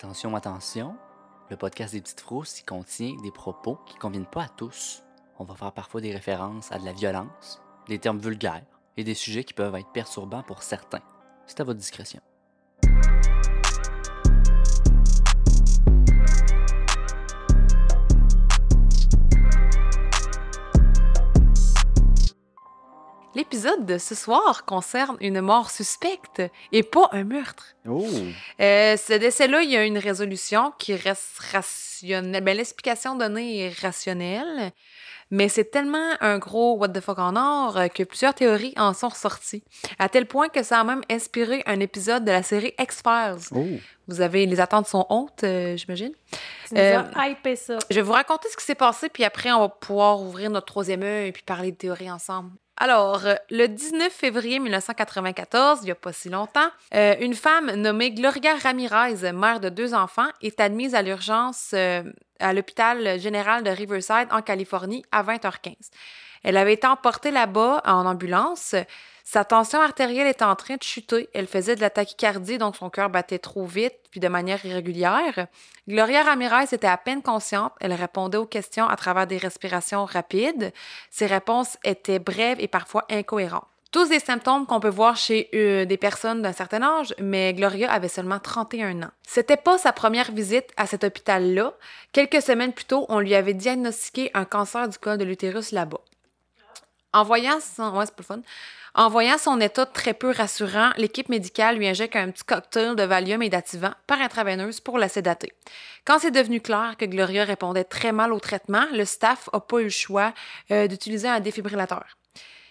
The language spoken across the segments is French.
Attention, attention, le podcast des petites frousses contient des propos qui ne conviennent pas à tous. On va faire parfois des références à de la violence, des termes vulgaires et des sujets qui peuvent être perturbants pour certains. C'est à votre discrétion. L'épisode de ce soir concerne une mort suspecte et pas un meurtre. Oh! Euh, ce décès-là, il y a une résolution qui reste rationnelle. Ben, L'explication donnée est rationnelle, mais c'est tellement un gros what the fuck en or euh, que plusieurs théories en sont ressorties. À tel point que ça a même inspiré un épisode de la série X-Files. Oh! Vous avez les attentes sont hautes, euh, j'imagine. Euh, ça. Je vais vous raconter ce qui s'est passé, puis après, on va pouvoir ouvrir notre troisième œil et puis parler de théories ensemble. Alors, euh, le 19 février 1994, il n'y a pas si longtemps, euh, une femme nommée Gloria Ramirez, mère de deux enfants, est admise à l'urgence euh, à l'hôpital général de Riverside en Californie à 20h15. Elle avait été emportée là-bas en ambulance. Sa tension artérielle était en train de chuter. Elle faisait de la tachycardie, donc son cœur battait trop vite puis de manière irrégulière. Gloria Ramirez était à peine consciente. Elle répondait aux questions à travers des respirations rapides. Ses réponses étaient brèves et parfois incohérentes. Tous des symptômes qu'on peut voir chez euh, des personnes d'un certain âge, mais Gloria avait seulement 31 ans. C'était pas sa première visite à cet hôpital-là. Quelques semaines plus tôt, on lui avait diagnostiqué un cancer du col de l'utérus là-bas. En voyant son... Ouais, état très peu rassurant, l'équipe médicale lui injecte un petit cocktail de Valium et d'activant par intraveineuse pour la sédater. Quand c'est devenu clair que Gloria répondait très mal au traitement, le staff n'a pas eu le choix euh, d'utiliser un défibrillateur.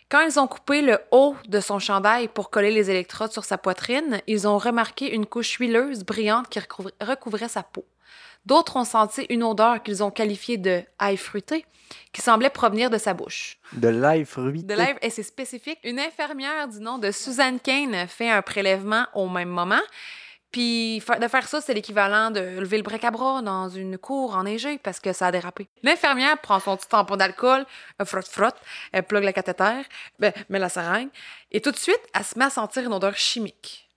Quand ils ont coupé le haut de son chandail pour coller les électrodes sur sa poitrine, ils ont remarqué une couche huileuse brillante qui recouvrait, sa peau. D'autres ont senti une odeur qu'ils ont qualifiée de ail fruité, qui semblait provenir de sa bouche. De l'ail fruité. De lèvres, et c'est spécifique. Une infirmière du nom de Suzanne Kane fait un prélèvement au même moment. Puis de faire ça, c'est l'équivalent de lever le bric à bras dans une cour enneigée parce que ça a dérapé. L'infirmière prend son petit tampon d'alcool, elle frotte frotte, elle plug le cathéter, ben, met la seringue, et tout de suite, elle se met à sentir une odeur chimique.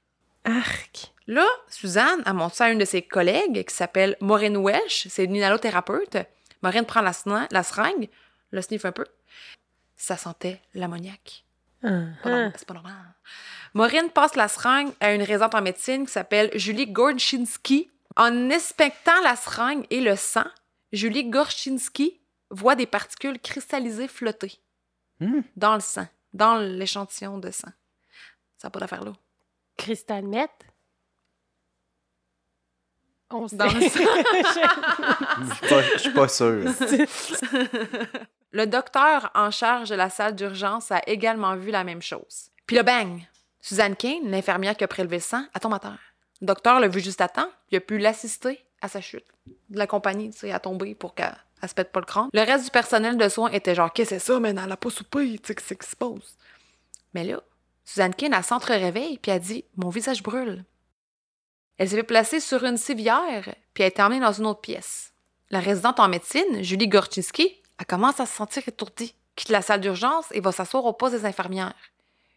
Arc. Là, Suzanne a montré ça à une de ses collègues qui s'appelle Maureen Welsh, c'est une inhalothérapeute. Maureen prend la, la seringue, le sniff un peu. Ça sentait l'ammoniaque. Pas normal, C'est pas normal. Maureen passe la seringue à une résidente en médecine qui s'appelle Julie Gorczynski. En inspectant la seringue et le sang, Julie Gorczynski voit des particules cristallisées flotter Hmm. dans le sang, dans l'échantillon de sang. Ça n'a pas d'affaire là. Cristal Met. On sait. Dans le sang. Je suis pas- je suis pas sûr. Le docteur en charge de la salle d'urgence a également vu la même chose. Puis le bang! Suzanne Kane, l'infirmière qui a prélevé le sang, a tombé à terre. Le docteur l'a vu juste à temps, il a pu l'assister à sa chute. De l'accompagner, tu sais, à tomber pour qu'elle elle se pète pas le crâne. Le reste du personnel de soins était genre, qu'est-ce que c'est ça, mais elle a pas soupé, tu sais, qu'est-ce qui se passe? Mais là, Suzanne Kane, elle s'entre-réveille, puis elle dit, mon visage brûle. Elle s'est fait placer sur une civière, puis elle a été emmenée dans une autre pièce. La résidente en médecine, Julie Gorczynski, elle commence à se sentir étourdie, quitte la salle d'urgence et va s'asseoir au poste des infirmières.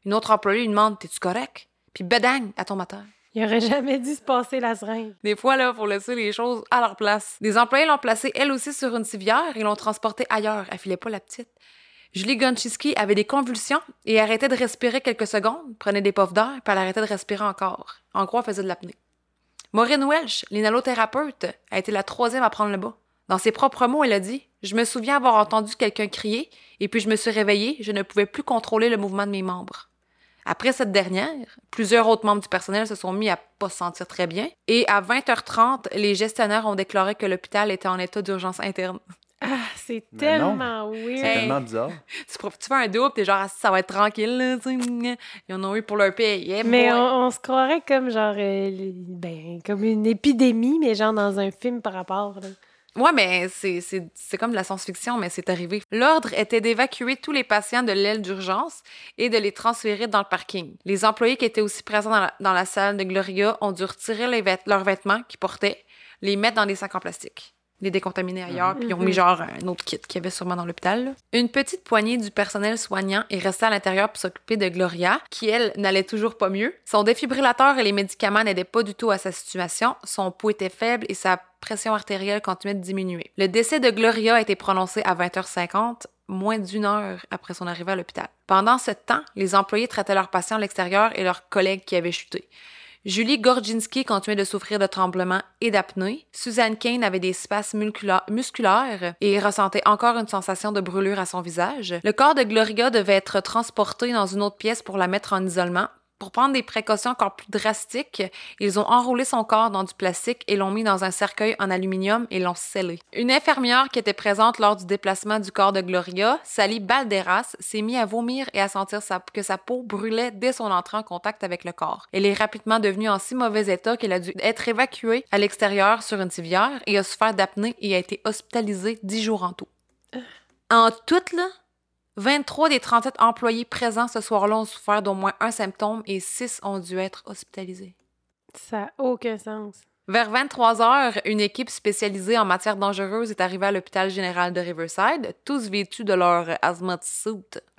Une autre employée lui demande T'es-tu correct Puis tombe à terre. Il aurait jamais dû se passer la seringue. Des fois, là, faut laisser les choses à leur place. Des employés l'ont placée, elle aussi, sur une civière et l'ont transportée ailleurs. Elle filait pas la petite. Julie Gonchiski avait des convulsions et arrêtait de respirer quelques secondes, prenait des puffs d'air, puis elle arrêtait de respirer encore. En gros, elle faisait de l'apnée. Maureen Welsh, l'inhalothérapeute, a été la troisième à prendre le bas. Dans ses propres mots, elle a dit Je me souviens avoir entendu quelqu'un crier, et puis je me suis réveillée, je ne pouvais plus contrôler le mouvement de mes membres. Après cette dernière, plusieurs autres membres du personnel se sont mis à pas se sentir très bien, et à 20h30, les gestionnaires ont déclaré que l'hôpital était en état d'urgence interne. Ah, c'est tellement weird. C'est tellement bizarre. Tu, fais un double, t'es genre, ça va être tranquille, là, tu sais. Ils en ont eu pour leur paye. Yeah, Mais on, on se croirait comme genre euh, ben comme une épidémie, mais genre dans un film par rapport. là. Ouais, mais c'est- comme de la science-fiction, mais c'est arrivé. L'ordre était d'évacuer tous les patients de l'aile d'urgence et de les transférer dans le parking. Les employés qui étaient aussi présents dans la, salle de Gloria ont dû retirer leurs vêtements qu'ils portaient, les mettre dans des sacs en plastique. Les décontaminer ailleurs, puis ils ont Mhm. mis genre un autre kit qu'il y avait sûrement dans l'hôpital. Une petite poignée du personnel soignant est restée à l'intérieur pour s'occuper de Gloria, qui, elle, n'allait toujours pas mieux. Son défibrillateur et les médicaments n'aidaient pas du tout à sa situation. Son pouls était faible et sa pression artérielle continuait de diminuer. Le décès de Gloria a été prononcé à 20h50, moins d'une heure après son arrivée à l'hôpital. Pendant ce temps, les employés traitaient leurs patients à l'extérieur et leurs collègues qui avaient chuté. Julie Gorginski continuait de souffrir de tremblements et d'apnée. Suzanne Kane avait des spasmes muscula- musculaires et ressentait encore une sensation de brûlure à son visage. Le corps de Gloria devait être transporté dans une autre pièce pour la mettre en isolement. Pour prendre des précautions encore plus drastiques, ils ont enroulé son corps dans du plastique et l'ont mis dans un cercueil en aluminium et l'ont scellé. Une infirmière qui était présente lors du déplacement du corps de Gloria, Sally Balderas, s'est mise à vomir et à sentir sa- que sa peau brûlait dès son entrée en contact avec le corps. Elle est rapidement devenue en si mauvais état qu'elle a dû être évacuée à l'extérieur sur une civière et a souffert d'apnée et a été hospitalisée dix jours en tout. En tout, là, 23 des 37 employés présents ce soir-là ont souffert d'au moins un symptôme et 6 ont dû être hospitalisés. Ça n'a aucun sens. Vers 23 heures, une équipe spécialisée en matière dangereuse est arrivée à l'hôpital général de Riverside, tous vêtus de leur hazmat suit,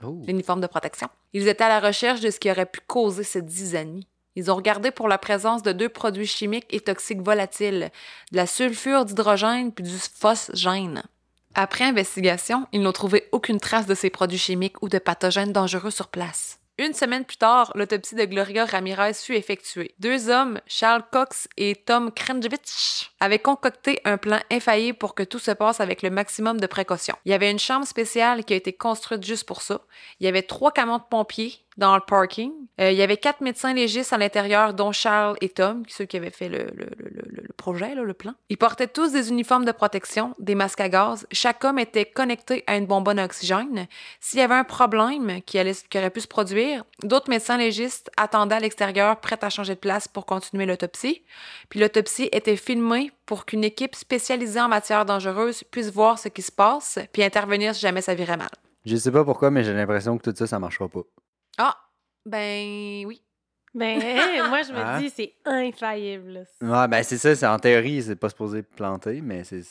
Oh. l'uniforme de protection. Ils étaient à la recherche de ce qui aurait pu causer cette zizanie. Ils ont regardé pour la présence de deux produits chimiques et toxiques volatiles, de la sulfure d'hydrogène puis du phosgène. Après investigation, ils n'ont trouvé aucune trace de ces produits chimiques ou de pathogènes dangereux sur place. Une semaine plus tard, l'autopsie de Gloria Ramirez fut effectuée. Deux hommes, Charles Cox et Tom Krenjevich, avaient concocté un plan infaillible pour que tout se passe avec le maximum de précaution. Il y avait une chambre spéciale qui a été construite juste pour ça. Il y avait trois camions de pompiers dans le parking. Euh, il y avait quatre médecins légistes à l'intérieur, dont Charles et Tom, ceux qui avaient fait le, le- le- projet, là, le plan. Ils portaient tous des uniformes de protection, des masques à gaz. Chaque homme était connecté à une bonbonne à oxygène. S'il y avait un problème qui, allait, qui aurait pu se produire, d'autres médecins légistes attendaient à l'extérieur, prêts à changer de place pour continuer l'autopsie. Puis l'autopsie était filmée pour qu'une équipe spécialisée en matière dangereuse puisse voir ce qui se passe, puis intervenir si jamais ça virait mal. Je sais pas pourquoi, mais j'ai l'impression que tout ça, ça marchera pas. Ah, ben oui. Ben, moi, je me Hein? dis, c'est infaillible. là. Ouais, ben c'est ça, c'est en théorie, c'est pas supposé planter, mais c'est.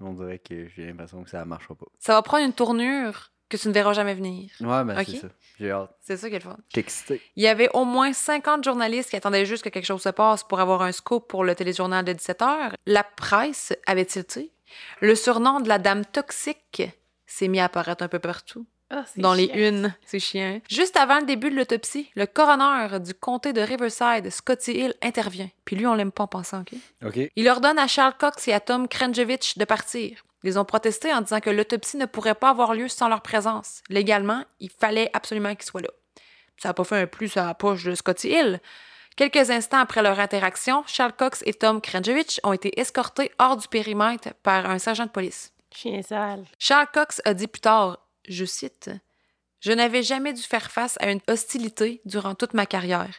On dirait que j'ai l'impression que ça marchera pas. Ça va prendre une tournure que tu ne verras jamais venir. Ouais, ben c'est ça. J'ai hâte. C'est ça qui est le fun. Excité. Il y avait au moins 50 journalistes qui attendaient juste que quelque chose se passe pour avoir un scoop pour le téléjournal de 17 heures. La presse avait tilté. Le surnom de la dame toxique s'est mis à apparaître un peu partout. Ah, dans les unes. C'est chiant. Juste avant le début de l'autopsie, le coroner du comté de Riverside, Scotty Hill, intervient. Puis lui, on l'aime pas en pensant, OK? OK. Il ordonne à Charles Cox et à Tom Krenjevich de partir. Ils ont protesté en disant que l'autopsie ne pourrait pas avoir lieu sans leur présence. Légalement, il fallait absolument qu'ils soient là. Ça n'a pas fait un plus à la poche de Scotty Hill. Quelques instants après leur interaction, Charles Cox et Tom Krenjevich ont été escortés hors du périmètre par un sergent de police. Chien sale. Charles Cox a dit plus tard, je cite, Je n'avais jamais dû faire face à une hostilité durant toute ma carrière.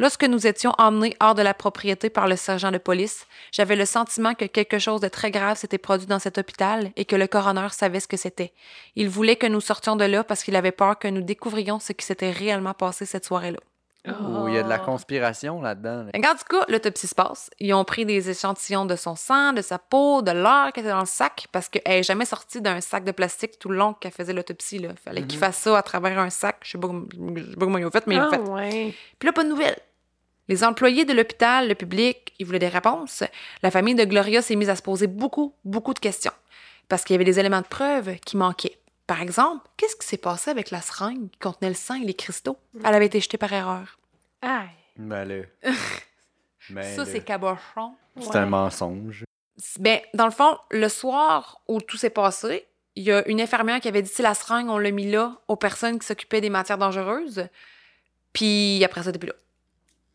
Lorsque nous étions emmenés hors de la propriété par le sergent de police, j'avais le sentiment que quelque chose de très grave s'était produit dans cet hôpital et que le coroner savait ce que c'était. Il voulait que nous sortions de là parce qu'il avait peur que nous découvrions ce qui s'était réellement passé cette soirée-là. Oh, il y a de la Oh. conspiration là-dedans. là. En tout cas, l'autopsie se passe. Ils ont pris des échantillons de son sang, de sa peau, de l'air qui était dans le sac, parce qu'elle n'est jamais sortie d'un sac de plastique tout le long qu'elle faisait l'autopsie. Il fallait qu'il fasse ça à travers un sac. Je sais pas, je sais pas comment ils ont fait, mais ils l'ont Ah, fait. ouais. Puis là, pas de nouvelles. Les employés de l'hôpital, le public, ils voulaient des réponses. La famille de Gloria s'est mise à se poser beaucoup, beaucoup de questions. Parce qu'il y avait des éléments de preuve qui manquaient. Par exemple, qu'est-ce qui s'est passé avec la seringue qui contenait le sang et les cristaux? Elle avait été jetée par erreur. Aïe. Ben là. Ben ça, là. c'est cabochon. C'est Ouais. un mensonge. Ben, dans le fond, le soir où tout s'est passé, il y a une infirmière qui avait dit si la seringue, on l'a mis là aux personnes qui s'occupaient des matières dangereuses. Puis après ça, depuis là.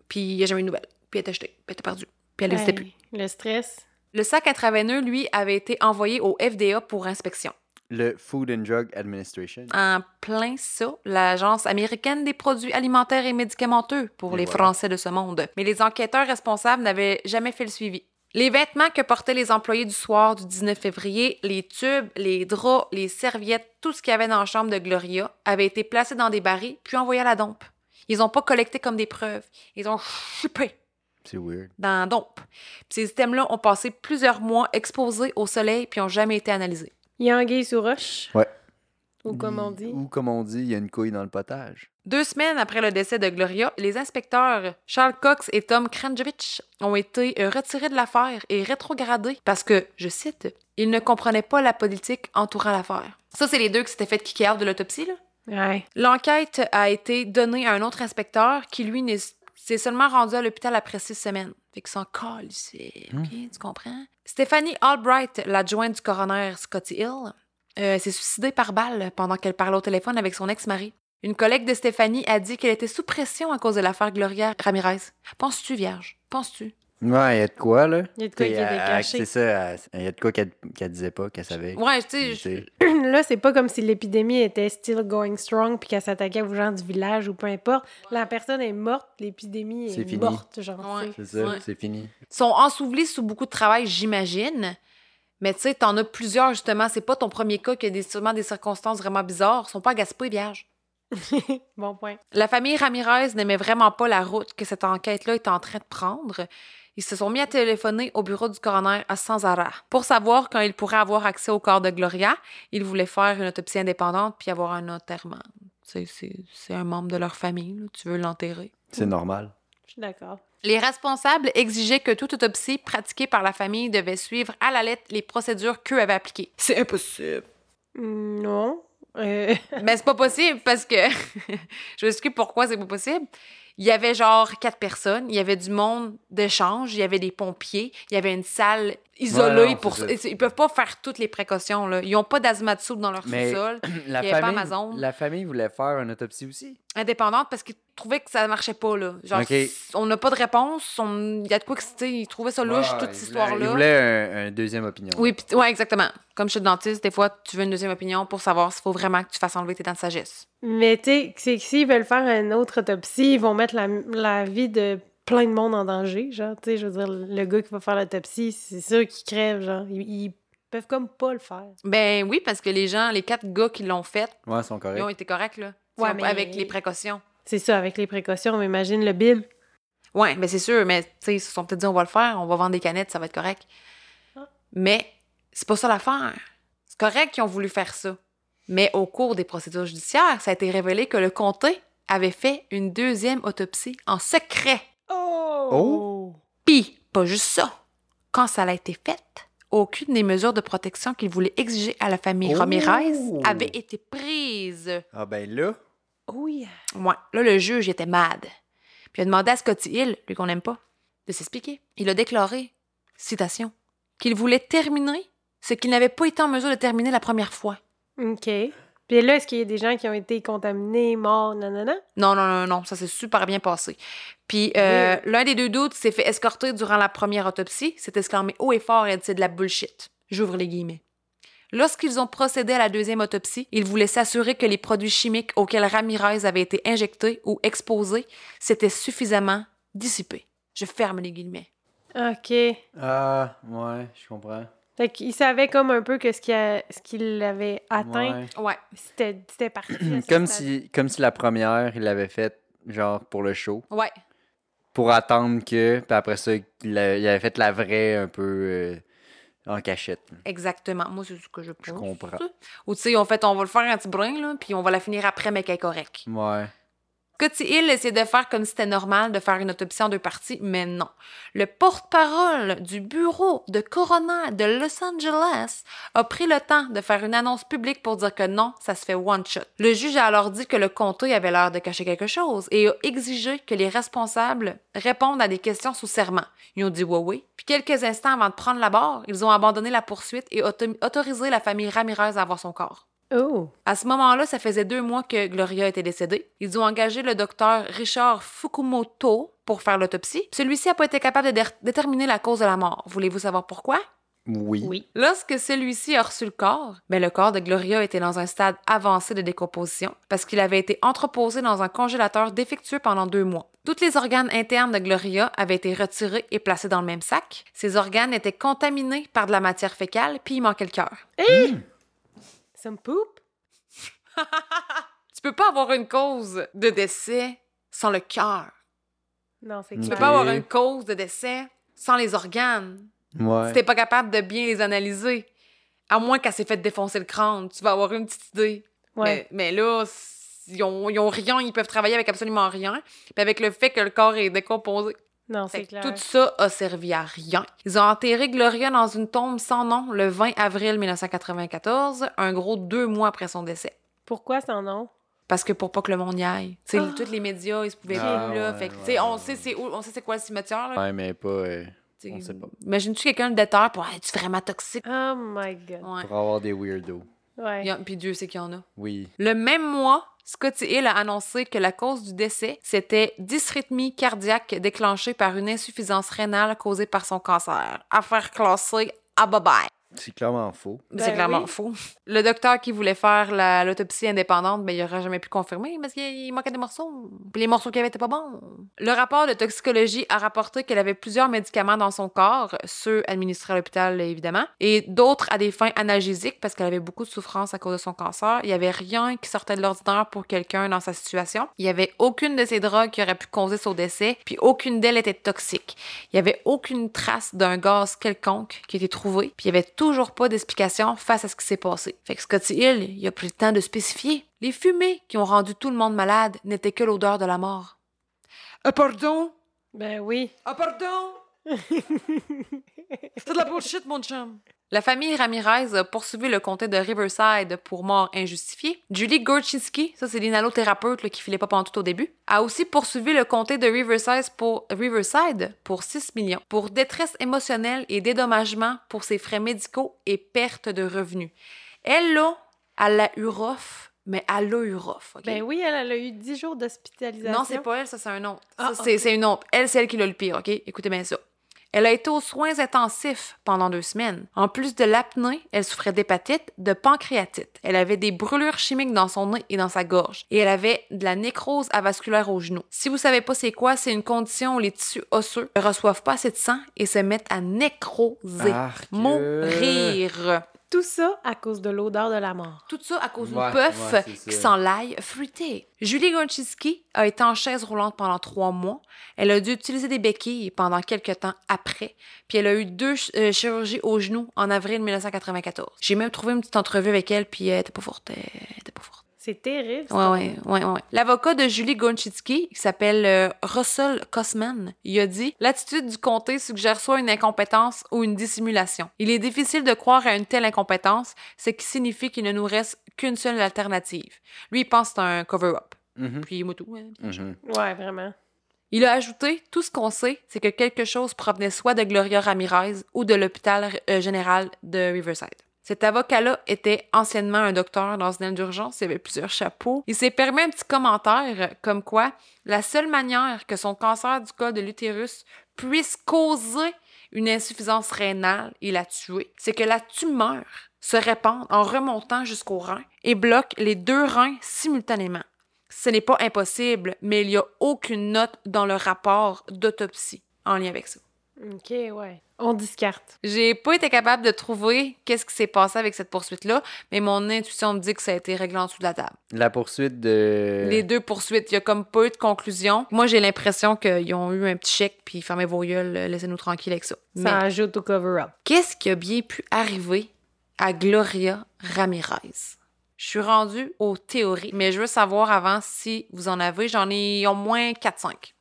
Puis il n'y a jamais eu de nouvelles. Puis elle était jetée. Puis elle était perdue. Puis elle n'existait plus. Le stress. Le sac intraveineux, lui, avait été envoyé au FDA pour inspection. Le Food and Drug Administration. En plein ça, l'Agence américaine des produits alimentaires et médicamenteux pour Et les voilà. Français de ce monde. Mais les enquêteurs responsables n'avaient jamais fait le suivi. Les vêtements que portaient les employés du soir du 19 février, les tubes, les draps, les serviettes, tout ce qu'il y avait dans la chambre de Gloria, avaient été placés dans des barils puis envoyés à la dompe. Ils n'ont pas collecté comme des preuves. Ils ont chupé. C'est weird. dans la dompe. Puis ces systèmes-là ont passé plusieurs mois exposés au soleil puis n'ont jamais été analysés. Il y a anguille sous roche. Ouais. Ou comme on dit. Ou comme on dit, il y a une couille dans le potage. Deux semaines après le décès de Gloria, les inspecteurs Charles Cox et Tom Kranjevich ont été retirés de l'affaire et rétrogradés parce que, je cite, ils ne comprenaient pas la politique entourant l'affaire. Ça, c'est les deux qui s'étaient fait kicker de l'autopsie, là. Ouais. L'enquête a été donnée à un autre inspecteur qui, lui, s'est seulement rendu à l'hôpital après six semaines. Fait que s'en colle, c'est... OK, tu comprends? Stephanie Albright, l'adjointe du coroner Scotty Hill, euh, s'est suicidée par balle pendant qu'elle parlait au téléphone avec son ex-mari. Une collègue de Stéphanie a dit qu'elle était sous pression à cause de l'affaire Gloria Ramirez. Penses-tu, Vierge? Penses-tu? Ouais, il y a de quoi, là? Il y a de quoi qui était caché. C'est ça, elle- il y a de quoi qu'elle qu'elle disait pas, qu'elle savait. Ouais, tu sais, je-. Là, c'est pas comme si l'épidémie était still going strong puis qu'elle s'attaquait aux gens du village ou peu importe. La personne est morte, l'épidémie est, fini. morte, genre. Ouais. C'est ça, Ouais. c'est fini. sont ensevelis sous beaucoup de travail, j'imagine. Mais tu sais, t'en as plusieurs, justement. C'est pas ton premier cas qui a des, sûrement des circonstances vraiment bizarres. Ils sont pas à Gaspé, vierge. bon point. La famille Ramirez n'aimait vraiment pas la route que cette enquête-là était en train de prendre. Ils se sont mis à téléphoner au bureau du coroner à Sanzara pour savoir quand ils pourraient avoir accès au corps de Gloria. Ils voulaient faire une autopsie indépendante puis avoir un enterrement. C'est c'est un membre de leur famille. là. Tu veux l'enterrer. C'est normal. Je suis d'accord. Les responsables exigeaient que toute autopsie pratiquée par la famille devait suivre à la lettre les procédures qu'eux avaient appliquées. C'est impossible. Hmm, Non. Euh, Mais c'est pas possible parce que. je vous explique pourquoi c'est pas possible. Il y avait genre quatre personnes, il y avait du monde d'échange, il y avait des pompiers, il y avait une salle Ouais, non, pour. ça. Ils peuvent pas faire toutes les précautions, là. Ils ont pas d'azmatsu dans leur Mais- sous-sol. La Il y avait pas famille, Amazon. la famille voulait faire une autopsie aussi. Indépendante parce qu'ils trouvaient que ça marchait pas, là. Genre, on n'a pas de réponse, on- il y a de quoi que, tu sais, ils trouvaient ça louche, Ouais, toute cette histoire-là. Il voulait un, un deuxième opinion. Oui, pis- ouais, exactement. Comme chez le dentiste, des fois, tu veux une deuxième opinion pour savoir s'il faut vraiment que tu fasses enlever tes dents de sagesse. Mais tu sais, c'est que s'ils veulent faire une autre autopsie, ils vont mettre la, la vie de plein de monde en danger. Genre, tu sais, je veux dire, le gars qui va faire l'autopsie, c'est sûr qu'il crève. Genre, ils, ils peuvent comme pas le faire. Ben oui, parce que les gens, les quatre gars qui l'ont fait, Ouais, ils sont ils ont été corrects, là. Ouais, mais- Avec les précautions. C'est ça, avec les précautions, mais imagine le bill. Ouais, mais c'est sûr, mais tu sais, ils se sont peut-être dit, on va le faire, on va vendre des canettes, ça va être correct. Ah. Mais c'est pas ça l'affaire. C'est correct qu'ils ont voulu faire ça. Mais au cours des procédures judiciaires, ça a été révélé que le comté avait fait une deuxième autopsie en secret. Oh! Puis, pas juste ça. Quand ça a été fait, aucune des mesures de protection qu'il voulait exiger à la famille Oh! Ramirez avait été prise. Ah ben là, Oh yeah. Ouais, là, le juge était mad. Puis il a demandé à Scotty Hill, lui qu'on n'aime pas, de s'expliquer. Il a déclaré, citation, qu'il voulait terminer ce qu'il n'avait pas été en mesure de terminer la première fois. OK. Puis là, est-ce qu'il y a des gens qui ont été contaminés, morts, nanana? Non, non, non, non, ça s'est super bien passé. Puis euh, l'un des deux doutes s'est fait escorter durant la première autopsie, s'est exclamé haut et fort et a dit c'est de la bullshit. J'ouvre les guillemets. Lorsqu'ils ont procédé à la deuxième autopsie, ils voulaient s'assurer que les produits chimiques auxquels Ramirez avait été injecté ou exposé s'étaient suffisamment dissipés. Je ferme les guillemets. OK. ah, ouais, je comprends. Fait qu'il savait comme un peu que ce qu'il a- ce qu'il avait atteint, Ouais. Ouais, c'était c'était parti. Comme si, comme si la première, il l'avait faite, genre, pour le show. ouais. Pour attendre que, puis après ça, il, a- il avait fait la vraie un peu euh, en cachette. Exactement. Moi, c'est ce que je pense. Je comprends. Ou tu sais, en fait, on va le faire un petit brin, là, puis on va la finir après, mais qu'elle est correcte. Ouais. Scotty Hill essayait de faire comme si c'était normal de faire une autopsie en deux parties, mais non. Le porte-parole du bureau de coroner de Los Angeles a pris le temps de faire une annonce publique pour dire que non, ça se fait one shot. Le juge a alors dit que le comté avait l'air de cacher quelque chose et a exigé que les responsables répondent à des questions sous serment. Ils ont dit oui. Puis quelques instants avant de prendre la barre, ils ont abandonné la poursuite et auto- autorisé la famille Ramirez à avoir son corps. Oh! À ce moment-là, ça faisait deux mois que Gloria était décédée. Ils ont engagé le docteur Richard Fukumoto pour faire l'autopsie. Celui-ci n'a pas été capable de dé- déterminer la cause de la mort. Voulez-vous savoir pourquoi? Oui. Oui. Lorsque celui-ci a reçu le corps, ben le corps de Gloria était dans un stade avancé de décomposition parce qu'il avait été entreposé dans un congélateur défectueux pendant deux mois. Tous les organes internes de Gloria avaient été retirés et placés dans le même sac. Ces organes étaient contaminés par de la matière fécale, puis il manquait le cœur. Some poop? Tu peux pas avoir une cause de décès sans le cœur. Non, c'est Tu Tu clair. peux pas avoir une cause de décès sans les organes. Ouais. Si t'es pas capable de bien les analyser, à moins qu'elle s'est fait défoncer le crâne, tu vas avoir une petite idée. Ouais. Mais, mais là, ils ont, ils ont rien, ils peuvent travailler avec absolument rien. Puis avec le fait que le corps est décomposé. Non, c'est clair. tout ça a servi à rien. Ils ont enterré Gloria dans une tombe sans nom le 20 avril 1994, un gros deux mois après son décès. Pourquoi sans nom? Parce que pour pas que le monde y aille. Tu sais, Ah. tous les médias, ils se pouvaient Ah, plus, là. ouais, fait que, tu ouais, sais, on ouais. sait c'est où, on sait c'est quoi le cimetière, là. Ouais, mais pas euh, on sait pas. Imagine-tu quelqu'un de déterre pour être vraiment toxique? Oh my god. Ouais. pour avoir des weirdos. Ouais. A- Puis Dieu sait qu'il y en a. Oui. Le même mois, Scotty Hill a annoncé que la cause du décès, c'était dysrythmie cardiaque déclenchée par une insuffisance rénale causée par son cancer. Affaire classée à bye-bye. C'est clairement faux. C'est Ben clairement oui. faux. Le docteur qui voulait faire la- l'autopsie indépendante, ben, il n'aurait jamais pu confirmer parce qu'il manquait des morceaux. Puis les morceaux qu'il y avait étaient pas bons. Le rapport de toxicologie a rapporté qu'elle avait plusieurs médicaments dans son corps, ceux administrés à l'hôpital évidemment, et d'autres à des fins analgésiques parce qu'elle avait beaucoup de souffrance à cause de son cancer. Il y avait rien qui sortait de l'ordinaire pour quelqu'un dans sa situation. Il y avait aucune de ces drogues qui aurait pu causer son décès, puis aucune d'elles était toxique. Il y avait aucune trace d'un gaz quelconque qui était trouvé, puis il y avait toujours pas d'explication face à ce qui s'est passé. Fait que Scotty Hill, il a pris le temps de spécifier. Les fumées qui ont rendu tout le monde malade n'étaient que l'odeur de la mort. Ah pardon? Ben oui. Ah pardon? C'est de la bullshit, mon chum. La famille Ramirez a poursuivi le comté de Riverside pour mort injustifiée. Julie Gorczynski, ça c'est l'inhalothérapeute qui filait pas tout au début, a aussi poursuivi le comté de Riverside pour, Riverside pour 6 millions pour détresse émotionnelle et dédommagement pour ses frais médicaux et perte de revenus. Elle, là, elle a eu rough, mais elle a eu rough. ok? Ben oui, elle, elle a eu 10 jours d'hospitalisation. Non, c'est pas elle, ça, c'est un autre. Ah, c'est une autre. Elle, c'est elle qui l'a le pire, OK? Écoutez bien ça. Elle a été aux soins intensifs pendant deux semaines. En plus de l'apnée, elle souffrait d'hépatite, de pancréatite. Elle avait des brûlures chimiques dans son nez et dans sa gorge. Et elle avait de la nécrose avasculaire au genou. Si vous savez pas c'est quoi, c'est une condition où les tissus osseux ne reçoivent pas assez de sang et se mettent à nécroser. Mourir. Tout ça à cause de l'odeur de la mort. Tout ça à cause Ouais, d'une puff ouais, qui sent l'ail fruité. Julie Gonchiski a été en chaise roulante pendant trois mois. Elle a dû utiliser des béquilles pendant quelques temps après. Puis elle a eu deux ch- euh, chirurgies au genou en avril 1994. J'ai même trouvé une petite entrevue avec elle, puis elle était pas forte. Elle était pas forte. C'est terrible. Ouais, ouais, ouais, ouais. L'avocat de Julie Gonchitsky, qui s'appelle euh, Russell Kosman, il a dit L'attitude du comté suggère soit une incompétence ou une dissimulation. Il est difficile de croire à une telle incompétence, ce qui signifie qu'il ne nous reste qu'une seule alternative. Lui, il pense que c'est un cover-up. Mhm. Puis tout. hein. Mhm. Ouais, vraiment. Il a ajouté Tout ce qu'on sait, c'est que quelque chose provenait soit de Gloria Ramirez ou de l'hôpital euh, général de Riverside. Cet avocat-là était anciennement un docteur dans une aile d'urgence, il avait plusieurs chapeaux. Il s'est permis un petit commentaire euh, comme quoi la seule manière que son cancer du col de l'utérus puisse causer une insuffisance rénale et la tuer, c'est que la tumeur se répande en remontant jusqu'au rein et bloque les deux reins simultanément. Ce n'est pas impossible, mais il n'y a aucune note dans le rapport d'autopsie en lien avec ça. OK, ouais. On discarte. J'ai pas été capable de trouver qu'est-ce qui s'est passé avec cette poursuite-là, mais mon intuition me dit que ça a été réglé en dessous de la table. La poursuite de. Les deux poursuites, il y a comme pas eu de conclusion. Moi, j'ai l'impression qu'ils ont eu un petit chèque, puis fermez vos gueules, laissez-nous tranquilles avec ça. Ça Mais ajoute au cover-up. qu'est-ce qui a bien pu arriver à Gloria Ramirez? Je suis rendue aux théories, mais je veux savoir avant si vous en avez. J'en ai au moins 4-5.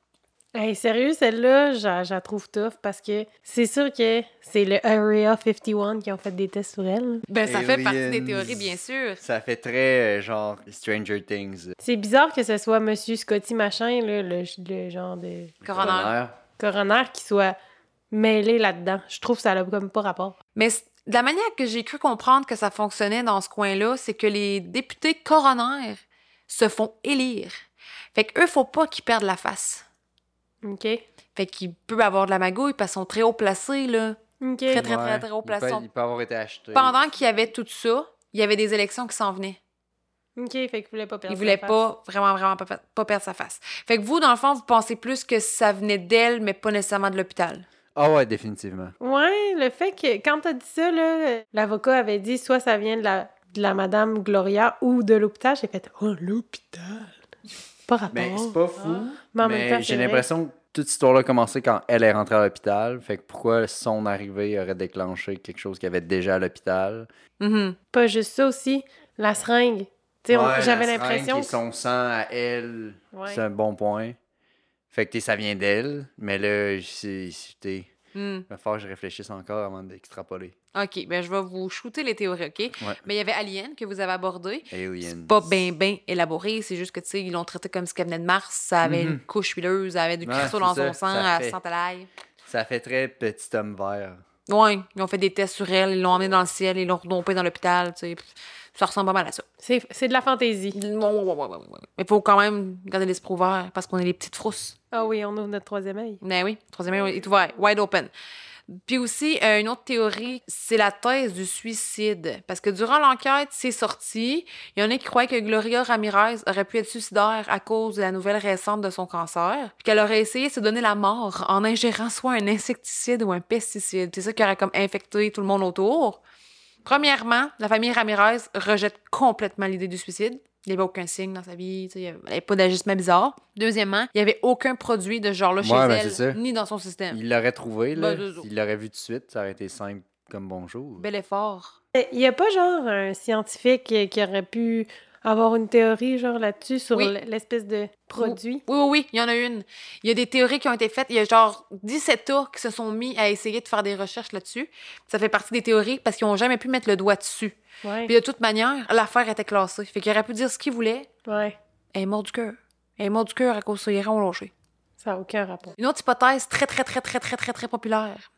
Hey, sérieux, celle-là, je la- trouve tough parce que c'est sûr que c'est le Area 51 qui ont fait des tests sur elle. Ben, ça fait partie des théories, bien sûr. Ça fait très euh, genre Stranger Things. C'est bizarre que ce soit Monsieur Scotty Machin, là, le, le genre de Coroner. coroner qui soit mêlé là-dedans. Je trouve que ça n'a comme pas rapport. Mais de la manière que j'ai cru comprendre que ça fonctionnait dans ce coin-là, c'est que les députés coronaires se font élire. Fait qu'eux, faut pas qu'ils perdent la face. OK? Fait qu'ils peuvent avoir de la magouille parce qu'ils sont très haut placés, là. OK. Très, très, très, très haut il peut, placé. il peut avoir été acheté. Pendant qu'il y avait tout ça, il y avait des élections qui s'en venaient. OK, fait qu'il voulait pas perdre Il voulait sa face. pas, vraiment, vraiment pas, pas perdre sa face. Fait que vous, dans le fond, vous pensez plus que ça venait d'elle, mais pas nécessairement de l'hôpital. Ah ouais, définitivement. Ouais, le fait que quand t'as dit ça, là, l'avocat avait dit soit ça vient de la, de la madame Gloria ou de l'hôpital. J'ai fait Oh, l'hôpital. Pas rapport. Mais c'est pas fou. Ah. Mais en même mais temps, j'ai l'impression toute cette histoire-là a commencé quand elle est rentrée à l'hôpital. Fait que pourquoi son arrivée aurait déclenché quelque chose qu'il y avait déjà à l'hôpital? Mhm. Pas juste ça aussi, la seringue. On- j'avais la l'impression et son sang à elle, Ouais. c'est un bon point. Fait que ça vient d'elle, mais là, c'est. Hmm. Il va falloir que je réfléchisse encore avant d'extrapoler. OK, ben je vais vous shooter les théories, OK? Ouais. Mais il y avait Alien que vous avez abordé. Aliens. C'est pas bien, bien élaboré. C'est juste que, tu sais, ils l'ont traité comme si elle venait de Mars. Ça avait Mhm. une couche huileuse, ça avait du Ouais, cristaux c'est dans ça, son sang, ça elle fait- sentait l'ail. Ça fait très petit homme vert. Ouais, ils ont fait des tests sur elle, ils l'ont emmenée dans le ciel, ils l'ont redompée dans l'hôpital, tu sais. Ça ressemble pas mal à ça. C'est c'est de la fantaisie. Ouais, ouais, ouais, ouais, ouais, ouais. Mais faut quand même garder l'esprit ouvert parce qu'on est les petites frousses. Ah oui, on ouvre notre troisième œil. Mais oui, troisième œil est ouvert, wide open. Puis aussi, euh, une autre théorie, c'est la thèse du suicide. Parce que durant l'enquête, c'est sorti. Il y en a qui croyaient que Gloria Ramirez aurait pu être suicidaire à cause de la nouvelle récente de son cancer. Puis qu'elle aurait essayé de se donner la mort en ingérant soit un insecticide ou un pesticide. C'est ça qui aurait comme infecté tout le monde autour. Premièrement, la famille Ramirez rejette complètement l'idée du suicide. Il n'y avait aucun signe dans sa vie, il n'y avait pas d'agissement bizarre. Deuxièmement, il n'y avait aucun produit de ce genre-là chez Ouais, ben, ça. elle, ni dans son système. Il l'aurait trouvé, là. Ben. Il l'aurait vu tout de suite, ça aurait été simple comme bonjour. Bel effort. Il n'y a pas genre un scientifique qui aurait pu avoir une théorie genre là-dessus sur Oui. l'espèce de produit? Oui, oui, oui, il y en a une. Il y a des théories qui ont été faites. Il y a genre 17 États qui se sont mis à essayer de faire des recherches là-dessus. Ça fait partie des théories parce qu'ils n'ont jamais pu mettre le doigt dessus. Ouais. Puis de toute manière, l'affaire était classée. Fait qu'il aurait pu dire ce qu'il voulait. Ouais. Elle est morte du cœur. Elle est morte du cœur à cause de lâché. Ça n'a aucun rapport. Une autre hypothèse très, très, très, très, très, très, très populaire,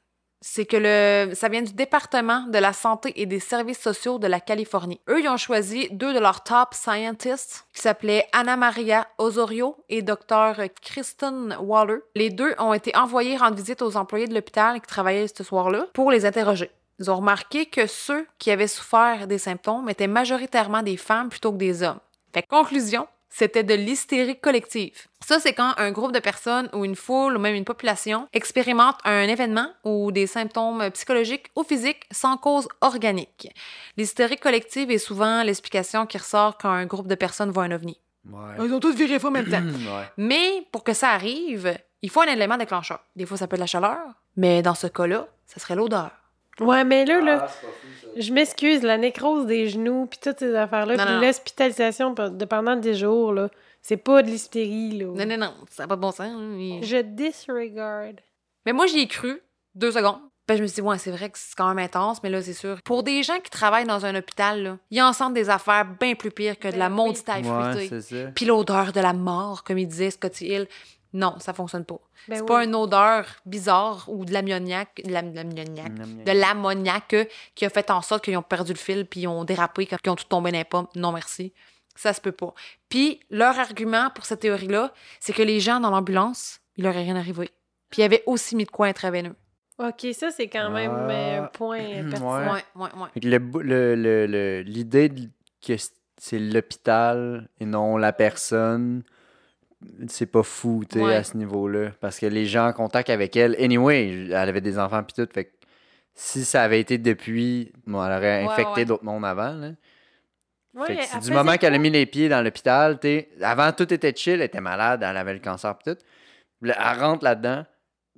c'est que le, ça vient du département de la santé et des services sociaux de la Californie. Eux, ils ont choisi deux de leurs top scientists qui s'appelaient Anna Maria Osorio et Dr. Kristen Waller. Les deux ont été envoyés rendre visite aux employés de l'hôpital qui travaillaient ce soir-là pour les interroger. Ils ont remarqué que ceux qui avaient souffert des symptômes étaient majoritairement des femmes plutôt que des hommes. Fait conclusion, c'était de l'hystérie collective. Ça, c'est quand un groupe de personnes ou une foule ou même une population expérimente un événement ou des symptômes psychologiques ou physiques sans cause organique. L'hystérie collective est souvent l'explication qui ressort quand un groupe de personnes voit un ovni. Ouais. Ils ont tous viré fou en même temps. ouais. Mais pour que ça arrive, il faut un élément déclencheur. Des fois, ça peut être la chaleur, mais dans ce cas-là, ça serait l'odeur. Ouais, mais là, là, Ah, fou, je m'excuse, la nécrose des genoux, puis toutes ces affaires-là, puis l'hospitalisation de pendant des jours, là, c'est pas de l'hystérie, là. Non, non, non, ça n'a pas de bon sens. hein. Je disregard. Mais moi, j'y ai cru deux secondes. Ben, je me suis dit, ouais, c'est vrai que c'est quand même intense, mais là, c'est sûr. Pour des gens qui travaillent dans un hôpital, là, ils en sentent des affaires bien plus pires que de la Ben maudite oui. taille Ouais, fruitée. Puis l'odeur de la mort, comme il disait Scotty Hill. Non, ça fonctionne pas. Ben c'est oui. pas une odeur bizarre ou de l'ammoniaque, de la- de l'ammoniaque, de l'ammoniaque qui a fait en sorte qu'ils ont perdu le fil puis ils ont dérapé quand ils ont tout tombé dans les pommes. Non, merci. Ça se peut pas. Puis leur argument pour cette théorie-là, c'est que les gens dans l'ambulance, il leur est rien arrivé. Puis ils avaient aussi mis de quoi intraveineux. Ok, ça, c'est quand même Ah. euh, un point pertinent. Ouais, ouais, ouais. Fait que le bou- le- le- le- L'idée que c'est l'hôpital et non la personne, c'est pas fou, tu sais, Ouais. à ce niveau-là. Parce que les gens en contact avec elle, anyway, elle avait des enfants puis tout, fait que si ça avait été depuis, bon, elle aurait infecté ouais. d'autres mondes avant, là. Ouais, Fait que elle c'est du moment qu'elle a mis les pieds dans l'hôpital, tu sais, avant tout était chill, elle était malade, elle avait le cancer puis tout. Elle rentre là-dedans,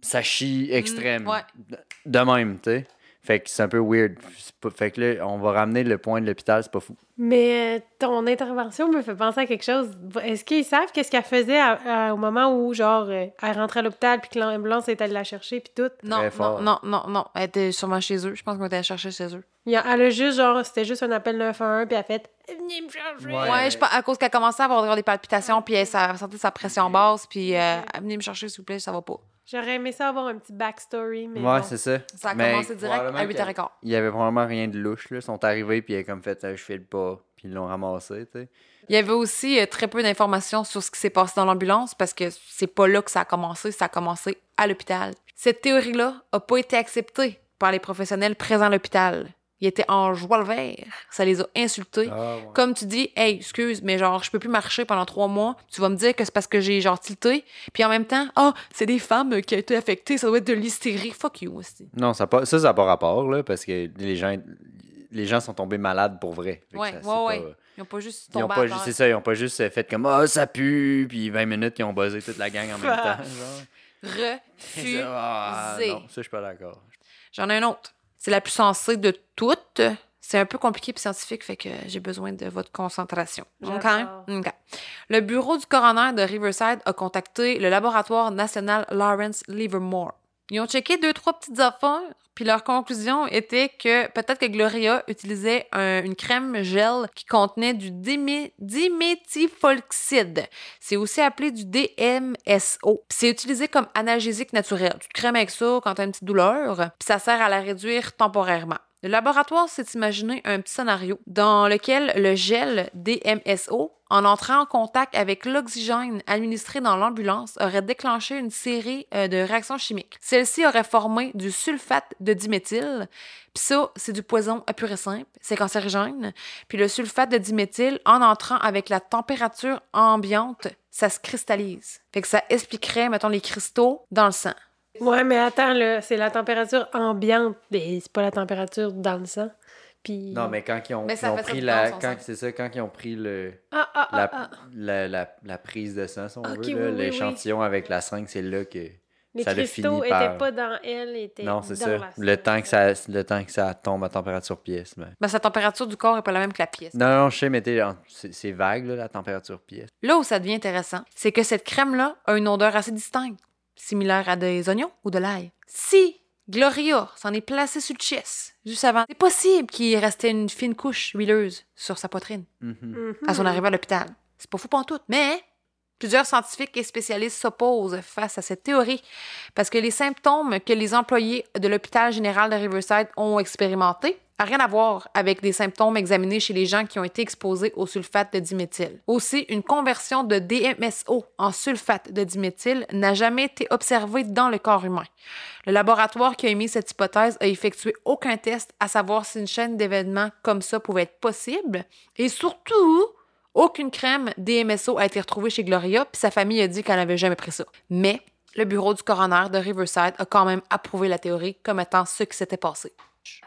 ça chie extrême. Mm, ouais. De- De même, tu sais. Fait que c'est un peu weird. Pas- Fait que là, on va ramener le point de l'hôpital, c'est pas fou. Mais euh, ton intervention me fait penser à quelque chose. Est-ce qu'ils savent qu'est-ce qu'elle faisait à- à- au moment où, genre, euh, elle rentrait à l'hôpital puis que l'ambulance est allée la chercher puis tout? Non, non, non, non, non. Elle était sûrement chez eux. Je pense qu'on était allé chercher chez eux. Il y a- elle a juste, genre, c'était juste un appel 911 puis elle a fait « Venez me chercher! Ouais. Ouais, je pense à cause qu'elle commençait à avoir des palpitations, puis elle, ça sentait sa pression basse, puis euh, venez me chercher, s'il vous plaît, ça va pas. J'aurais aimé ça avoir un petit backstory, mais ouais, bon. c'est ça. Ça a Mais commencé direct probablement à 8h15. Il y avait vraiment rien de louche, là. Ils sont arrivés, puis elle a comme fait, Ah, je file pas, puis ils l'ont ramassé, tu sais. Il y avait aussi euh, très peu d'informations sur ce qui s'est passé dans l'ambulance parce que c'est pas là que ça a commencé, ça a commencé à l'hôpital. Cette théorie-là a pas été acceptée par les professionnels présents à l'hôpital. Ils étaient en joie le vert. Ça les a insultés. Ah, Comme tu dis, hey, excuse, mais genre, je peux plus marcher pendant trois mois. Tu vas me dire que c'est parce que j'ai genre tilté. Puis en même temps, ah, c'est des femmes qui ont été affectées, ça doit être de l'hystérie. Fuck you aussi. Non, ça n'a pas, ça, ça n'a pas rapport, là, parce que les gens, les gens sont tombés malades pour vrai. Ouais, ça, ouais, ouais. pas- Ils ont pas juste Ils ont pas c'est ça, ils ont pas juste fait comme Ah, ça pue, puis 20 minutes, ils ont buzzé toute la gang en même temps. Genre. Refusé. Ah, non, ça, je suis pas d'accord. J'en ai un autre. C'est la plus sensée de toutes. C'est un peu compliqué et scientifique, fait que j'ai besoin de votre concentration. Le bureau du coroner de Riverside a contacté le laboratoire national Lawrence Livermore. Ils ont checké deux, trois petites affaires, puis leur conclusion était que peut-être que Gloria utilisait un- une crème gel qui contenait du dimé- diméthylfolxide. C'est aussi appelé du DMSO. C'est utilisé comme analgésique naturel. Tu te crèmes avec ça quand tu as une petite douleur, puis ça sert à la réduire temporairement. Le laboratoire s'est imaginé un petit scénario dans lequel le gel DMSO, en entrant en contact avec l'oxygène administré dans l'ambulance, aurait déclenché une série euh, de réactions chimiques. Celle-ci aurait formé du sulfate de diméthyle. Puis ça, c'est du poison à pur et simple. C'est cancérigène. Puis le sulfate de diméthyle, en entrant avec la température ambiante, ça se cristallise. Fait que ça expliquerait, mettons, les cristaux dans le sang. Ouais, mais attends, là, c'est la température ambiante, mais c'est pas la température dans le sang. Puis... Non, mais quand ils ont, Mais ils pris la. Quand, c'est ça, quand ils ont pris le, Ah, ah, ah, la, ah. la, la, la prise de sang, si on veut, oui, oui. l'échantillon avec la seringue, c'est là que. Les ça cristaux fini étaient par- pas dans elle, étaient Non, c'est dans ça. la Le temps, que ça, le temps que ça tombe à température pièce. ben. Ben, sa température du corps est pas la même que la pièce. Non, non, je sais, mais t'es- c'est c'est vague, là, la température pièce. Là où ça devient intéressant, c'est que cette crème-là a une odeur assez distincte, similaire à des oignons ou de l'ail. Si Gloria s'en est placée sur le chest juste avant, c'est possible qu'il restait une fine couche huileuse sur sa poitrine à son arrivée à l'hôpital. C'est pas fou tout, mais plusieurs scientifiques et spécialistes s'opposent face à cette théorie parce que les symptômes que les employés de l'hôpital général de Riverside ont expérimentés n'a rien à voir avec des symptômes examinés chez les gens qui ont été exposés au sulfate de diméthyle. Aussi, une conversion de DMSO en sulfate de diméthyle n'a jamais été observée dans le corps humain. Le laboratoire qui a émis cette hypothèse a effectué aucun test à savoir si une chaîne d'événements comme ça pouvait être possible. Et surtout, aucune crème DMSO a été retrouvée chez Gloria, puis sa famille a dit qu'elle n'avait jamais pris ça. Mais le bureau du coroner de Riverside a quand même approuvé la théorie comme étant ce qui s'était passé.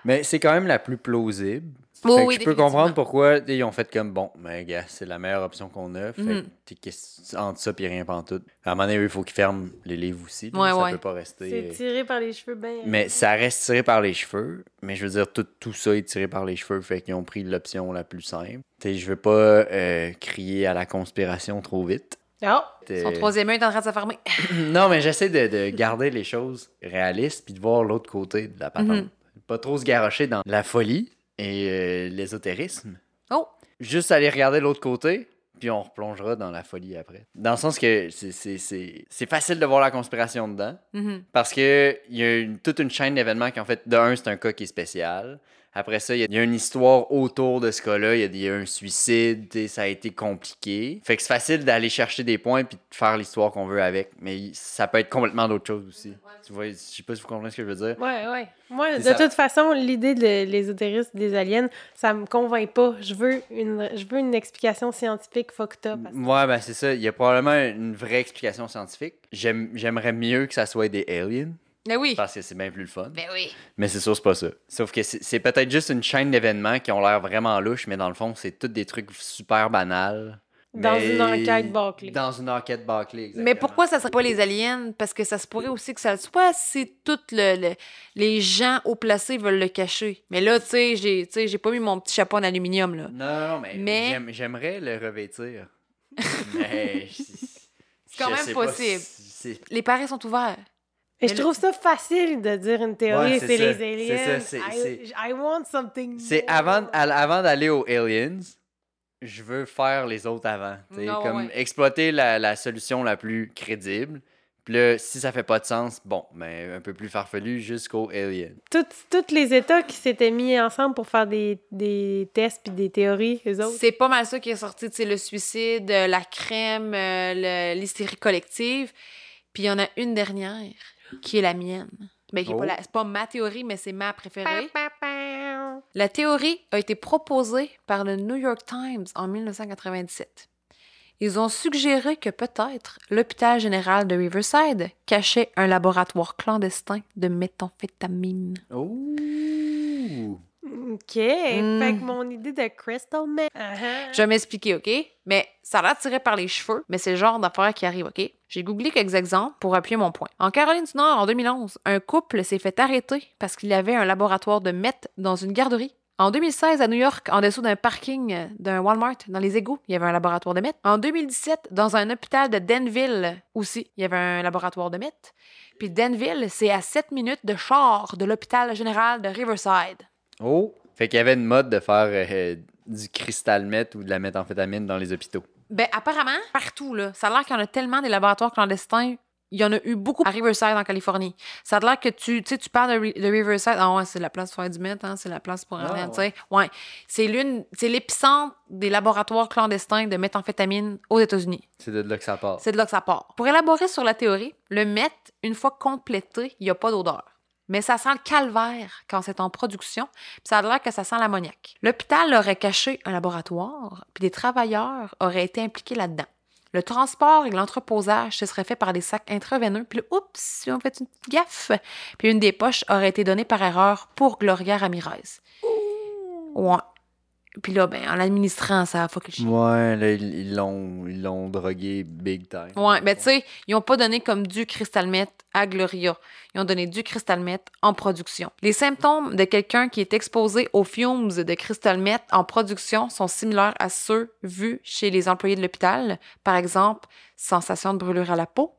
Mais c'est quand même la plus plausible. Oui, Fait que oui, je peux comprendre pourquoi ils ont fait comme bon, mais gars, c'est la meilleure option qu'on a. Fait Mhm. que entre ça puis rien pantoute. À un moment donné, il faut qu'ils ferment les livres aussi. là. Ouais, ça ouais. peut pas rester. C'est euh, tiré par les cheveux bien. Mais ça reste tiré par les cheveux. Mais je veux dire, tout, tout ça est tiré par les cheveux. Fait qu'ils ont pris l'option la plus simple. T'sais, je veux pas euh, crier à la conspiration trop vite. Ah! T'sais- Son troisième œil est en train de se fermer. non, mais j'essaie de, de garder les choses réalistes puis de voir l'autre côté de la patente. Mhm. Pas trop se garrocher dans la folie et euh, l'ésotérisme. Oh! Juste aller regarder l'autre côté, puis on replongera dans la folie après. Dans le sens que c'est- facile de voir la conspiration dedans, Mhm. parce que il y a une- toute une chaîne d'événements qui, en fait, de un, c'est un cas qui est spécial. Après ça, il y a- il y, a une histoire autour de ce cas-là. Il y y, a un suicide, ça a été compliqué. Fait que c'est facile d'aller chercher des points puis de faire l'histoire qu'on veut avec. Mais ça peut être complètement d'autres choses aussi. Tu vois, je sais pas si vous comprenez ce que je veux dire. Ouais, ouais. Moi, de ça. toute façon, l'idée de l'ésotérisme des aliens, ça me convainc pas. Je veux une, je veux une explication scientifique fucked up. Ouais, ben c'est ça. Il y a probablement une vraie explication scientifique. J'aime- J'aimerais mieux que ça soit des aliens, Ben oui. parce que c'est bien plus le fun. Ben oui. Mais c'est sûr, c'est pas ça. Sauf que c'est peut-être juste une chaîne d'événements qui ont l'air vraiment louches, mais dans le fond, c'est tous des trucs super banals. Dans mais- une enquête bâclée. Dans une enquête bâclée, exactement. Mais pourquoi ça serait pas les aliens? Parce que ça se pourrait aussi que ça le soit si toutes le, le- les gens haut placés veulent le cacher. Mais là, tu sais, j'ai tu sais, j'ai pas mis mon petit chapeau en aluminium, là. Non, non, mais, Mais- j'aime- j'aimerais le revêtir. mais... C'est quand même possible. Les paris sont ouverts. Et je Mais le- trouve ça facile de dire une théorie, Ouais, c'est les aliens. C'est ça, c'est- I, I want something C'est avant, avant d'aller aux aliens, je veux faire les autres avant. Non, comme ouais. exploiter la, la solution la plus crédible. Puis là, si ça fait pas de sens, bon, mais un peu plus farfelu jusqu'aux aliens. Toutes, tous les États qui s'étaient mis ensemble pour faire des, des tests puis des théories, eux autres. C'est pas mal ça qui est sorti, tu sais, le suicide, la crème, euh, l'hystérie collective. Puis il y en a une dernière, qui est la mienne? Ben, qui est Oh. pas la- c'est pas ma théorie, mais c'est ma préférée. Pa, pa, pa. La théorie a été proposée par le New York Times en 1997. Ils ont suggéré que peut-être l'hôpital général de Riverside cachait un laboratoire clandestin de méthamphétamine. Oh! OK. Fait que mon idée de crystal meth. Uh-huh. Je vais m'expliquer, OK? Mais ça tiré par les cheveux, mais c'est le genre d'affaire qui arrive, OK? J'ai googlé quelques exemples pour appuyer mon point. En Caroline du Nord, en 2011, un couple s'est fait arrêter parce qu'il y avait un laboratoire de meth dans une garderie. En 2016, à New York, en dessous d'un parking d'un Walmart, dans les égouts, il y avait un laboratoire de meth. En 2017, dans un hôpital de Denville aussi, il y avait un laboratoire de meth. Puis Denville, c'est à 7 minutes de char de l'hôpital général de Riverside. Oh! Fait qu'il y avait une mode de faire euh, du cristal meth ou de la méthamphétamine dans les hôpitaux. Ben, apparemment, partout, là. Ça a l'air qu'il y en a tellement des laboratoires clandestins. Il y en a eu beaucoup à Riverside, en Californie. Ça a l'air que tu, tu sais, tu parles de Riverside. Ah ouais, c'est la place pour faire du meth, hein. C'est la place pour Ah, rien, tu sais. Ouais. C'est l'une, c'est l'épicentre des laboratoires clandestins de méthamphétamine aux États-Unis. C'est de là que ça part. C'est de là que ça part. Pour élaborer sur la théorie, le meth, une fois complété, il n'y a pas d'odeur. Mais ça sent le calvaire quand c'est en production, puis ça a l'air que ça sent l'ammoniac. L'hôpital aurait caché un laboratoire, puis des travailleurs auraient été impliqués là-dedans. Le transport et l'entreposage se seraient fait par des sacs intraveineux, puis oups, ont fait une petite gaffe. Puis une des poches aurait été donnée par erreur pour Gloria Ramirez. Ouais. Puis là, ben, en l'administrant, ça a fucké le chien. Ouais, là, ils ils l'ont ils l'ont drogué big time. Ouais, ben tu sais, ils ont pas donné comme du cristal meth à Gloria. Ils ont donné du cristal meth en production. Les symptômes de quelqu'un qui est exposé aux fumes de cristal meth en production sont similaires à ceux vus chez les employés de l'hôpital. Par exemple, sensation de brûlure à la peau,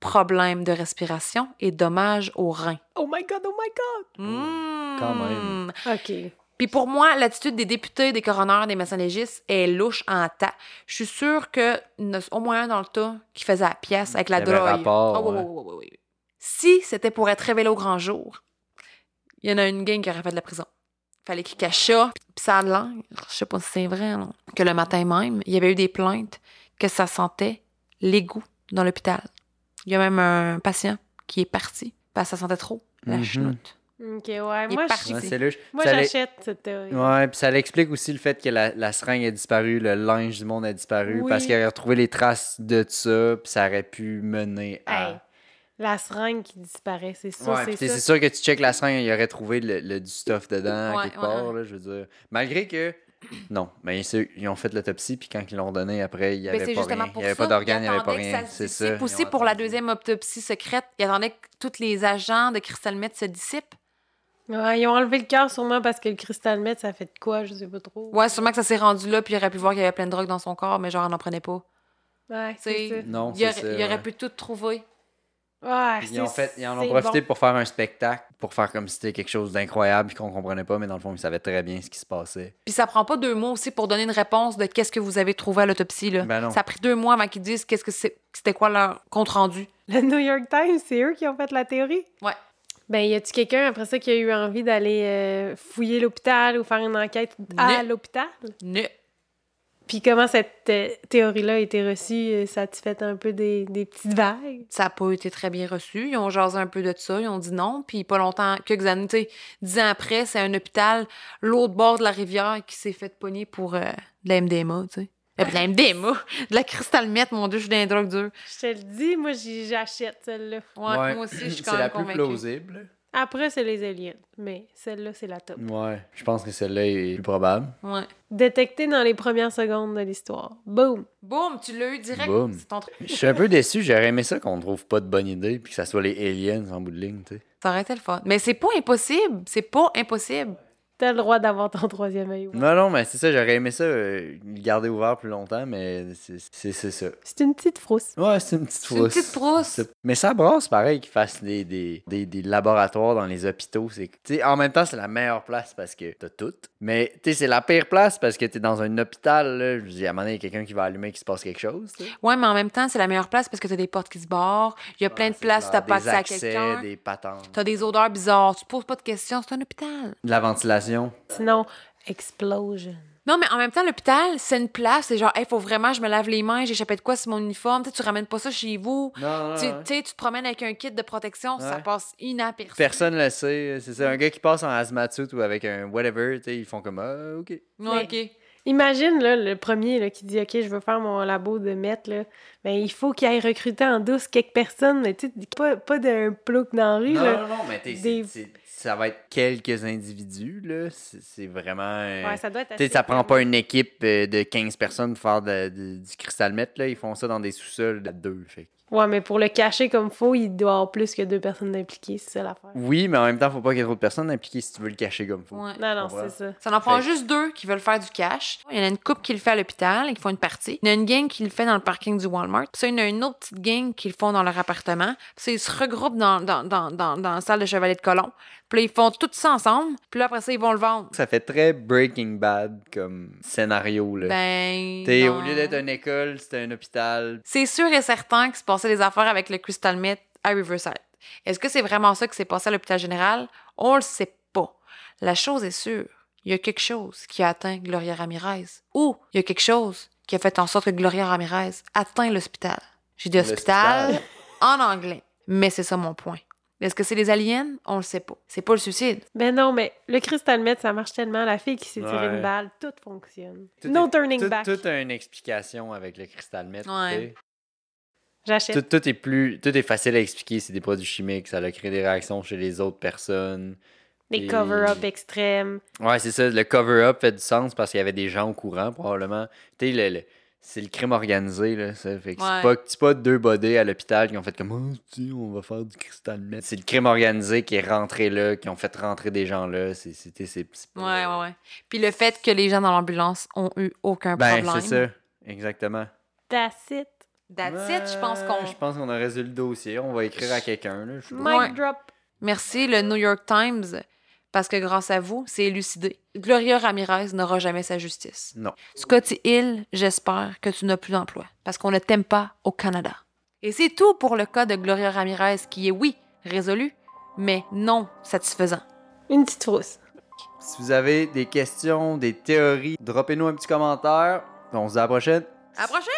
problème de respiration et dommages aux reins. Oh my God, oh my Mmh. Quand même. God. OK. Puis pour moi, l'attitude des députés, des coroners, des médecins légistes est louche en tas. Je suis sûre a au moins un dans le tas qui faisait la pièce avec la drogue. rapport, Ah oui, ouais. oui, oui. Si c'était pour être révélé au grand jour, il y en a une gang qui aurait fait de la prison. Fallait qu'il cache ça. Puis ça a l'air, je sais pas si c'est vrai, non, que le matin même, il y avait eu des plaintes que ça sentait l'égout dans l'hôpital. Il y a même un patient qui est parti parce que ça sentait trop la chenoute. OK, ouais. Moi, j'achète cette théorie. Ouais, puis ça l'explique aussi le fait que la, la seringue a disparu, le linge du monde a disparu, Oui. parce qu'il aurait retrouvé les traces de ça, puis ça aurait pu mener à. Hey, la seringue qui disparaît, c'est sûr, Ouais, c'est t'sais, ça. c'est sûr que tu checkes la seringue, il aurait trouvé le, le- du stuff dedans, Ouais, quelque ouais, part, là, je veux dire. Malgré que. Non, mais ils ont fait l'autopsie, puis quand ils l'ont donné après, il n'y Ben, avait pas justement rien. Il pour n'y avait pas d'organes, il n'y avait pas rien. C'est ça. ont pour la deuxième autopsie secrète. Ils attendaient que tous les agents de Crystal Meth se dissipent. Ouais, ils ont enlevé le cœur sûrement parce que le cristal meth, ça fait de quoi, je sais pas trop. Ouais, sûrement que ça s'est rendu là, puis il aurait pu voir qu'il y avait plein de drogue dans son corps, mais genre, on n'en prenait pas. Ouais, C'est- c'est ça. Non, Il c'est aurait, ça. il aurait pu tout trouver. Ouais, Ils, ont c'est- fait, ils en ont profité bon. pour faire un spectacle, pour faire comme si c'était quelque chose d'incroyable, puis qu'on comprenait pas, mais dans le fond, ils savaient très bien ce qui se passait. Puis ça prend pas deux mois aussi pour donner une réponse de qu'est-ce que vous avez trouvé à l'autopsie. là. Ben non. Ça a pris deux mois avant qu'ils disent qu'est-ce que c'est, c'était quoi leur compte rendu. Le New York Times, c'est eux qui ont fait la théorie? Ouais. Ben, y a-tu quelqu'un après ça qui a eu envie d'aller euh, fouiller l'hôpital ou faire une enquête à Ne. l'hôpital? Ne. Puis comment cette euh, théorie-là a été reçue? euh, Ça a-tu fait un peu des, des petites vagues? Ça n'a pas été très bien reçu. Ils ont jasé un peu de ça, ils ont dit non. Puis pas longtemps, quelques années, tu sais, dix ans après, c'est un hôpital, l'autre bord de la rivière, qui s'est fait pogner pour euh, de la MDMA, tu sais. Euh, de la MDMA, de la cristal meth, mon Dieu, je suis dans les drogues dures. Je te le dis, moi, j'achète celle-là. Ouais, moi aussi, je suis quand C'est la même plus convaincue. plausible. Après, c'est les aliens. Mais celle-là, c'est la top. Ouais, je pense que celle-là est plus probable. Ouais. Détecté dans les premières secondes de l'histoire. Boom! Boum, tu l'as eu direct. Boum. C'est ton truc. Je suis un peu déçu, j'aurais aimé ça qu'on trouve pas de bonne idée, puis que ça soit les aliens en bout de ligne, tu sais. Ça aurait été le fun. Mais c'est pas impossible. C'est pas impossible. T'as le droit d'avoir ton troisième œil. ouvert. Non, non, mais c'est ça, j'aurais aimé ça, euh, le garder ouvert plus longtemps, mais c'est c'est- c'est ça. C'est une petite frousse. Ouais, c'est une petite C'est une frousse. petite frousse. Mais ça brasse pareil qu'ils fassent des, des, des, des laboratoires dans les hôpitaux. C'est, tu sais, en même temps, c'est la meilleure place parce que t'as tout. Mais tu sais, c'est la pire place parce que t'es dans un hôpital. Là. Je dis, à un moment donné, il y a quelqu'un qui va allumer qu'il se passe quelque chose. Ouais, mais en même temps, c'est la meilleure place parce que t'as des portes qui se barrent. Il y a plein de places où t'as pas accès à quelqu'un. des patentes. T'as des odeurs bizarres. Tu te poses pas de questions. C'est un hôpital. La ventilation. Sinon, explosion. Non, mais en même temps, l'hôpital, c'est une place. C'est genre, il faut vraiment, je me lave les mains, j'ai échappé de quoi sur mon uniforme. Tu tu ramènes pas ça chez vous. Non, non, Tu tu sais, tu te promènes avec un kit de protection, ça passe inaperçu. Personne le sait. C'est ça. Un gars qui passe en hazmat suit ou avec un whatever, tu sais, ils font comme, ah, OK. Ouais, OK. Imagine là, le premier là, qui dit OK, je veux faire mon labo de maître. Là. Ben, il faut qu'il aille recruter en douce quelques personnes, mais tu pas, pas d'un plouc dans la rue. Non, là. non, non, mais t'es- Des- c'est- c'est- ça va être quelques individus, là. C'est vraiment... euh, Ouais, ça doit être Tu sais, assez ça prend pas une équipe euh, de 15 personnes pour faire de- de- du cristal mètre, là. Ils font ça dans des sous-sols de deux. Fait. Ouais, mais pour le cacher comme faut, il doit y avoir plus que deux personnes impliquées, c'est ça l'affaire. Oui, mais en même temps, faut pas qu'il y ait trop de personnes impliquées si tu veux le cacher comme faut. Ouais. Non, non, c'est ça. Ça en prend Fait- juste deux qui veulent faire du cash. Il y en a une couple qui le fait à l'hôpital et qui font une partie. Il y en a une gang qui le fait dans le parking du Walmart. Puis ça, il y en a une autre petite gang qui le font dans leur appartement. Puis ça, ils se regroupent dans, dans, dans, dans, dans la salle de Chevalier de Colomb. Puis là, ils font tout ça ensemble. Puis là, après ça, ils vont le vendre. Ça fait très Breaking Bad comme scénario, là. Ben. T'sais, au lieu d'être une école, c'était un hôpital. C'est sûr et certain qu'il se passait des affaires avec le Crystal Meth à Riverside. Est-ce que c'est vraiment ça qui s'est passé à l'hôpital général? On le sait pas. La chose est sûre. Il y a quelque chose qui a atteint Gloria Ramirez. Ou il y a quelque chose qui a fait en sorte que Gloria Ramirez atteint l'hôpital. J'ai dit hospital L'hôpital. en anglais. Mais c'est ça mon point. Est-ce que c'est les aliens? On le sait pas. C'est pas le suicide. Ben non, mais le cristal meth, ça marche tellement. La fille qui s'est tirée une balle, tout fonctionne. Tout no est- turning tout, back. Tout a une explication avec le cristal mètre. Ouais. J'achète. Tout, tout est plus, tout est facile à expliquer. C'est des produits chimiques, ça a créé des réactions chez les autres personnes. Des Et- cover-up extrêmes. Ouais, c'est ça. Le cover-up fait du sens parce qu'il y avait des gens au courant, probablement. Tu sais, le- le- c'est le crime organisé, là. Ça. Fait que Ouais. c'est pas, c'est pas deux bodés à l'hôpital qui ont fait comme, oh, tu sais, on va faire du cristal meth. C'est le crime organisé qui est rentré là, qui ont fait rentrer des gens là. C'est, c'était, c'est, c'est pas- Ouais, ouais, ouais. Puis le fait que les gens dans l'ambulance ont eu aucun Ben, problème. c'est ça. Exactement. That's it. That's it, je pense qu'on. Je pense qu'on a résolu le dossier. On va écrire à quelqu'un, là. Mic Ouais. drop. Merci, le New York Times, parce que grâce à vous, c'est élucidé. Gloria Ramirez n'aura jamais sa justice. Non. Scotty Hill, j'espère que tu n'as plus d'emploi, parce qu'on ne t'aime pas au Canada. Et c'est tout pour le cas de Gloria Ramirez, qui est, oui, résolu, mais non satisfaisant. Une petite frousse. Si vous avez des questions, des théories, droppez-nous un petit commentaire. On se dit à la prochaine. À la prochaine!